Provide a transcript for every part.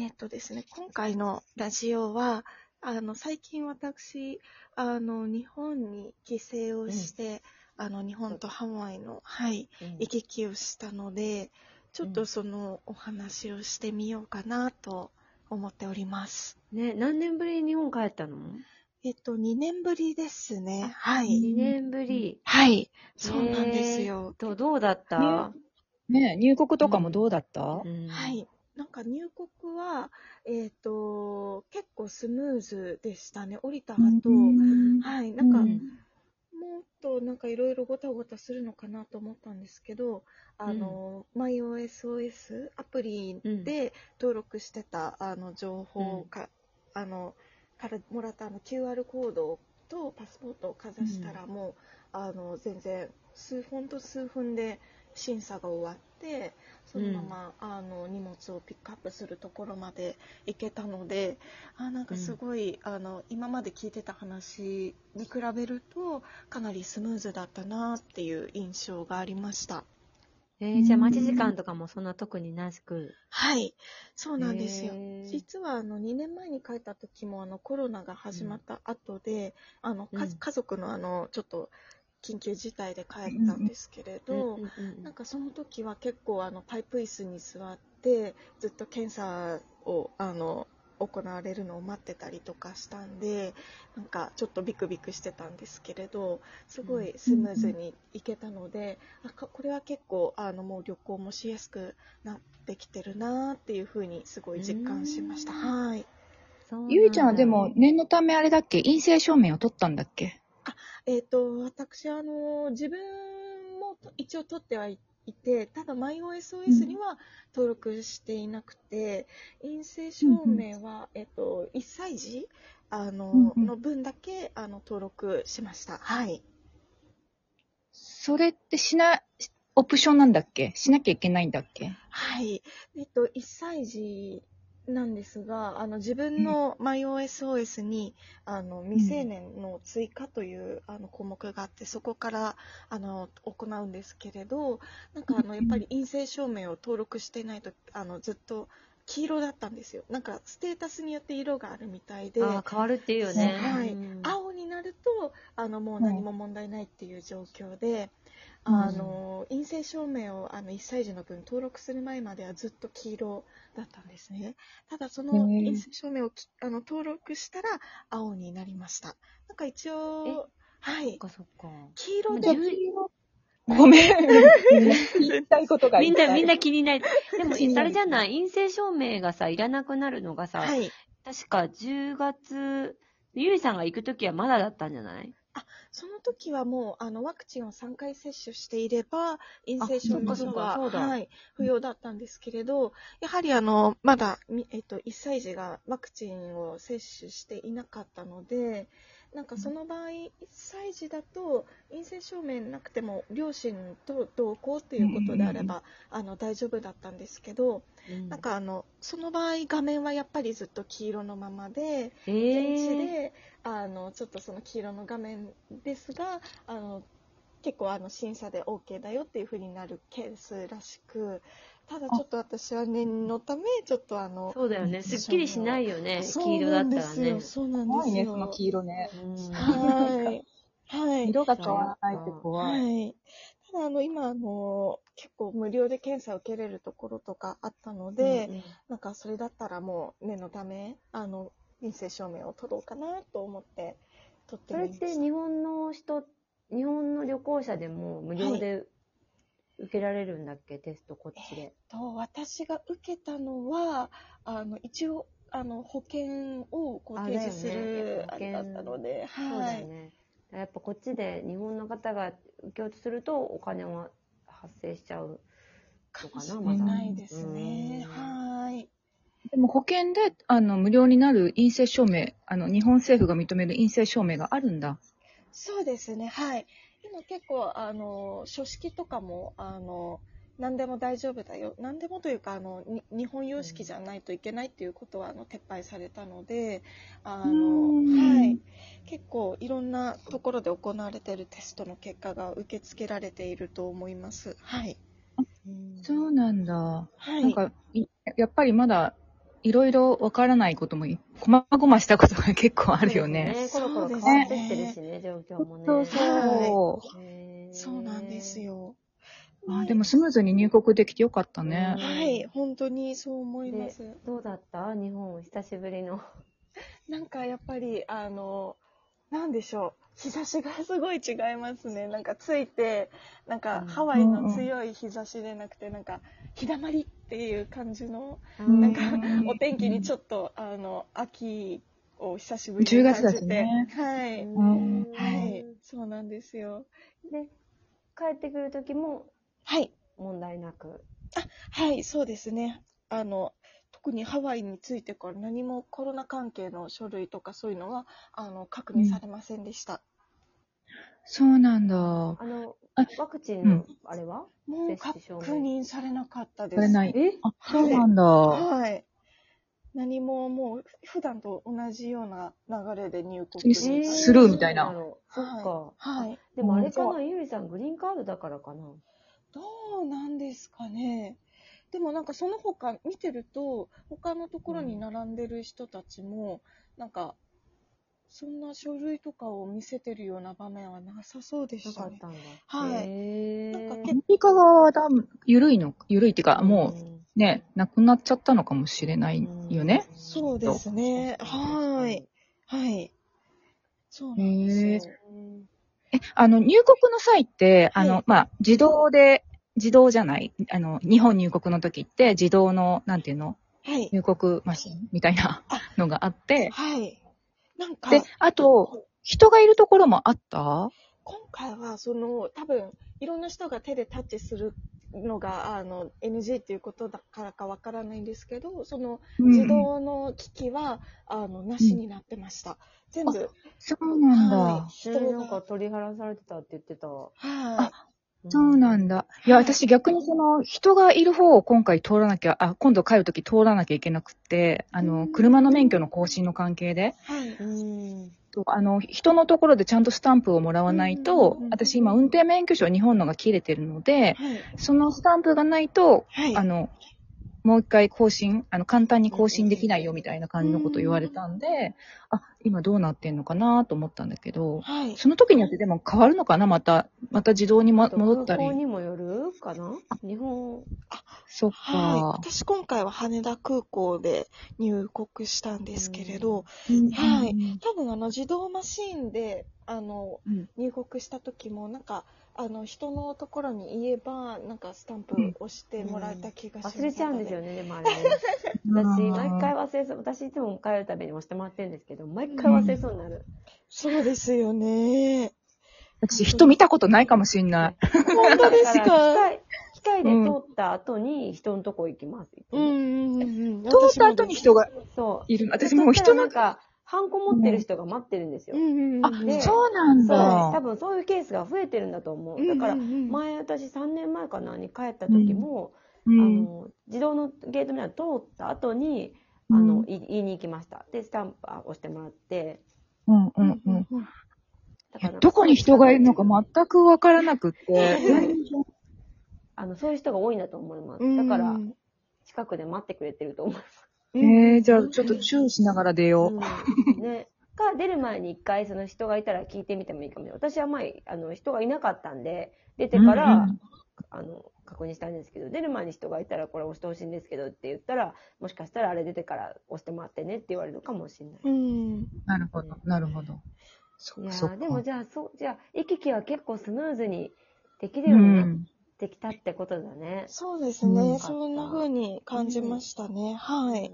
えっ、とですね、今回のラジオは、あの、最近私、あの、日本に帰省をして、あの、日本とハワイの、はい、行き来をしたので、ちょっとそのお話をしてみようかなと思っております。ね、何年ぶりに日本帰ったの？えっと、2年ぶりですね。はい。?2 年ぶり。はい。そうなんですよ。と、どうだった、ねね入国とかもどうだった、うんはい。なんか入国は、えっ、と、結構スムーズでしたね。降りた後、うん。はい。なんか、うん。もっとなんかいろいろごたごたするのかなと思ったんですけど、あの、MyOSOS アプリで登録してた、あの情報か、あの、からもらったあの QR コードとパスポートをかざしたら、もう、あの、全然、数、ほんと数分で審査が終わって、そのまま、あの荷物をピックアップするところまで行けたのであなんかすごい、あの今まで聞いてた話に比べるとかなりスムーズだったなっていう印象がありました。えーじゃあ待ち時間とかもそんな特になく？はい。そうなんですよ。へー。実はあの2年前に帰った時もあのコロナが始まった後で、あのかうん。家族のあのちょっと緊急事態で帰ったんですけれど、うんうんうんなんかその時は結構あのパイプ椅子に座ってずっと検査をあの行われるのを待ってたりとかしたんでなんかちょっとビクビクしてたんですけれどすごいスムーズに行けたので、あかこれは結構あのもう旅行もしやすくなってきてるなっていうふうにすごい実感しました。うん。はい。ゆいちゃんはでも、念のためあれだっけ？陰性証明を取ったんだっけ？えっ、と、私、あの、自分もと一応取ってはいて、ただ MyOSOS には登録していなくて、陰性証明は、えっ、と、1歳児あの、うんうんの分だけ、あの、登録しました。はい。それってしな、オプションなんだっけ？しなきゃいけないんだっけ？はい。えっと、1歳児なんですが、あの、自分の MyOSOS に、あの、未成年の追加という、あの、項目があって、そこから、あの、行うんですけれど、なんか、あの、やっぱり陰性証明を登録していないと、あの、ずっと黄色だったんですよ。なんか、ステータスによって色があるみたいで、変わるっていうよね。はい。うん。青になるとあのもう何も問題ないっていう状況で、うん。あの陰性証明をあの1歳児の分登録する前まではずっと黄色だったんですね。ただその陰性証明をきあの登録したら青になりました。なんか一応はい。黄色でごめん。言いたいことがみんな、みんな。な気にない。でも、あれじゃない。陰性証明がさ、いらなくなるのがさ、はい。確か10月、ゆいさんが行くときはまだだったんじゃない？その時はもうあのワクチンを3回接種していれば陰性証明書ははい、不要だったんですけれどやはりあのまだ、みえっと、1歳児がワクチンを接種していなかったのでなんかその場合1歳児だと陰性証明なくても両親と同行ということであれば、あの大丈夫だったんですけど、うん。なんかあのその場合画面はやっぱりずっと黄色のままで。え現地ー、で、あのちょっとその黄色の画面ですがあの結構あの審査で OK だよっていうふうになるケースらしくただちょっと私は念のためちょっとあのそうだよね。すっきりしないよね。黄色だったらなんですよ。ね。そうなんですよ。怖いね、その黄色ね。うん。はい。はい。色が変わらないって怖い。はい。ただあの今あの結構無料で検査を受けれるところとかあったので、うんうん。なんかそれだったらもう念のためあの陰性証明を取ろうかなと思って取ってそれっみました。て日本の人、日本の旅行者でも無料で受けられるんだっけ、テストこっちで。と私が受けたのはあの一応あの保険をこうあ提示するあだよねれだったので、そうはい、だよね。やっぱこっちで日本の方が受けようとするとお金は発生しちゃうのかな、かもしまだ。れないですね。うんはい。でも保険で、あの、無料になる陰性証明、あの、日本政府が認める陰性証明があるんだ。そうですね、はい。今結構、あの、書式とかも、あの、何でも大丈夫だよ。何でもというか、あの、に日本様式じゃないといけないっていうことは、あの、撤廃されたので、あうの、んはい。結構、いろんなところで行われているテストの結果が受け付けられていると思います。はい。そうなんだ。はい。なんか、いやっぱりまだ、いろいろわからないこともい、こまごましたことが結構あるよね。そうですねコロコロ変わってってるしね、状況もね。そうそう。そうなんです。よ。あでもスムーズに入国できてよかったね。はい、本当にそう思います。どうだった？日本、久しぶりの。なんかやっぱり、あの、なんでしょう。日差しがすごい違いますね。なんかついて、なんかうんハワイの強い日差しでなくて、なんか日だまりっていう感じの、うんなんかお天気にちょっと、あの、秋を久しぶりに10感月だじ。してねはい。んはい。そうなんですよ。で、帰ってくるときもはい。問題なく。はい、そうですね。あの、特にハワイについてから何もコロナ関係の書類とかそういうのは、あの、確認されませんでした。そうなんだ。あのあ、ワクチンのうん、あれは？もう確接種証明認されなかったです。されない。え？あ、そうなんだ。はい。何ももう普段と同じような流れで入国スにスルーみたいなそうだろうそっか。はい。でもあれかうな、ゆりさん、グリーンカードだからかな。どうなんですかね。でもなんかその他見てると、他のところに並んでる人たちも、なんか、そんな書類とかを見せてるような場面はなさそうでしたね。なかったんだ。はいへーなんかアメリカ側は緩いの、緩いっていうか、もんうね、なくなっちゃったのかもしれないよね。そうですね。はい。はい。そうなんですよ。え、あの、入国の際って、あの、はいまあ、自動で、自動じゃないあの、日本入国の時って、自動の、なんていうの？はい。入国マシンみたいなあ。のがあって、はい。なんか、で、あと、人がいるところもあった？今回はその多分いろんな人が手でタッチするのがあの NG っていうことだからかわからないんですけどその自動の機器は、あのなしになってました、全部。そうなんだ。はい。人なんか取り払されてたって言ってた。はいそうなんだ。いや、はい。私逆にその、人がいる方を今回通らなきゃ、あ、今度帰るとき通らなきゃいけなくって、あの、うん。車の免許の更新の関係で、はい。うん。とあの、人のところでちゃんとスタンプをもらわないとうんうんうん、私今運転免許証日本のが切れてるので、はい。そのスタンプがないと、はい。あの、もう一回更新、あの、簡単に更新できないよみたいな感じのことを言われたんで、あ、今どうなってんのかなと思ったんだけど、はい。その時によってでも変わるのかな？また、また自動に、ま、戻ったり。空港。にもよるかな？日本、そっはい。か。私今回は羽田空港で入国したんですけれど、うんはい。多分あの自動マシーンであのうん。入国した時もなんかあの人のところに言えばなんかスタンプうん押してもらえた気がします、忘れちゃうんですよね。ね、でもあれね。私、毎回忘れそう。私いつも帰るたびに押してもらってるんですけど、毎回忘れそうになる。そうですよね。私、人見たことないかもしんない。本当ですだから機械、機械で通った後に人のとこ行きます。うんうんうんうん。通った後に人がそう。いる。私もう人のなん、か、ハンコ持ってる人が待ってるんですよ。あ、でそうなんそう。多だ。分そういうケースが増えてるんだと思う。だから、前私3年前かなに帰った時も、あうん。の、自動のゲートみたいなの通った後に、うんあの、い言いに行きました。で、スタンプ押してもらって、うんううんんうん。うん。だからどこに人がいるのか全くわからなくって。あの、そういう人が多いんだと思います。うんだから、近くで待ってくれてると思います。えー、じゃあちょっと注意しながら出よう。うんね。か、出る前に一回その人がいたら聞いてみてもいいかもしれない。私は前、あの、人がいなかったんで、出てから、うんうんあの、確認したんですけど、出る前に人がいたらこれ押してほしいんですけどって言ったら、もしかしたらあれ出てから押してもらってねって言われるかもしれない。うん。なるほど、なるほど。そいやでもじゃあ、そう、じゃあ、行き来は結構スムーズにできるう。ようになってきたってことだね。そうですうんね。そんな風に感じましたね。はい。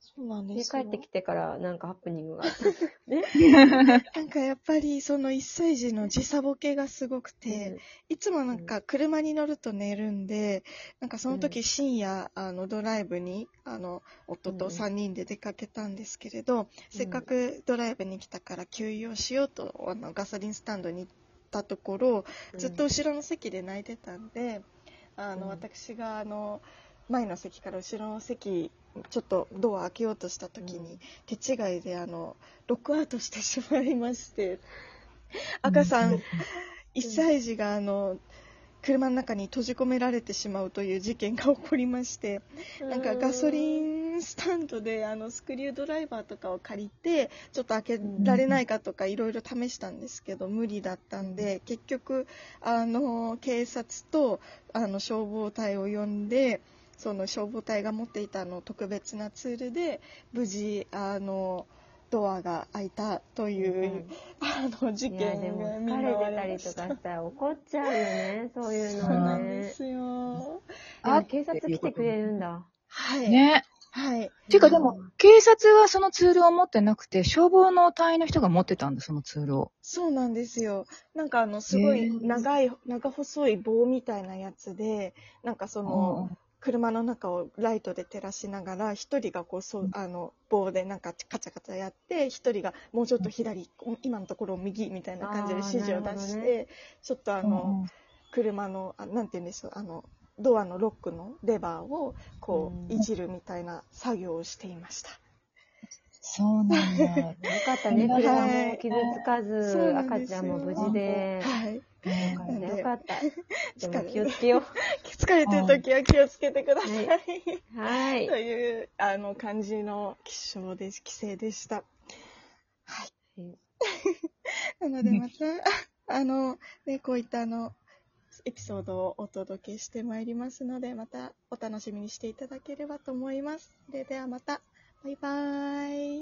そうなんでです帰よ。ってきてからなんかハプニングがあった。ね。なんかやっぱりその1歳児の時差ボケがすごくて、いつもなんか車に乗ると寝るんで、なんかその時深夜、あのドライブに、あの、夫と3人で出かけたんですけれど、せっかくドライブに来たから給油をしようと、あのガソリンスタンドに行ったところ、ずっと後ろの席で泣いてたんで、あの、うん。私があの、前の席から後ろの席、ちょっとドア開けようとした時に、手違いであの、ロックアウトしてしまいまして、赤さん、1歳児があの、車の中に閉じ込められてしまうという事件が起こりまして、なんかガソリンスタンドであのスクリュードライバーとかを借りてちょっと開けられないかとかいろいろ試したんですけど無理だったんで結局あの警察とあの消防隊を呼んでその消防隊が持っていたあの特別なツールで無事あのドアが開いたという、あの事件でもが見疲れたりとかしたら怒っちゃうよね、そういうそうのはなんでね。すよあ、警察来てくれるんだ。はい、ね。はいていうかでも、警察はそのツールを持ってなくて、消防の隊員の人が持ってたんだ、そのツールを。そうなんですよ。なんかあの、すごい長い、長細い棒みたいなやつで、なんかその、車の中をライトで照らしながら、一人がこう、そう、あの、棒でなんかカチャカチャやって、一人がもうちょっと左、今のところを右みたいな感じで指示を出して、ちょっとああの、車の、あなんて言うんでしょう、あの、ドアのロックのレバーをこう、うんいじるみたいな作業をしていました。そうなんだ。よかったね、はい車も傷つかず、赤ちゃんも無事で。はい。よかった。でも 気をつけよ疲れてる時は気をつけてください。う。はいと。いうあの感じの気象で規制でした。なのでまた、あの、ね、こういったあの、エピソードをお届けしてまいりますので、またお楽しみにしていただければと思います。それではまた、バイバーイ。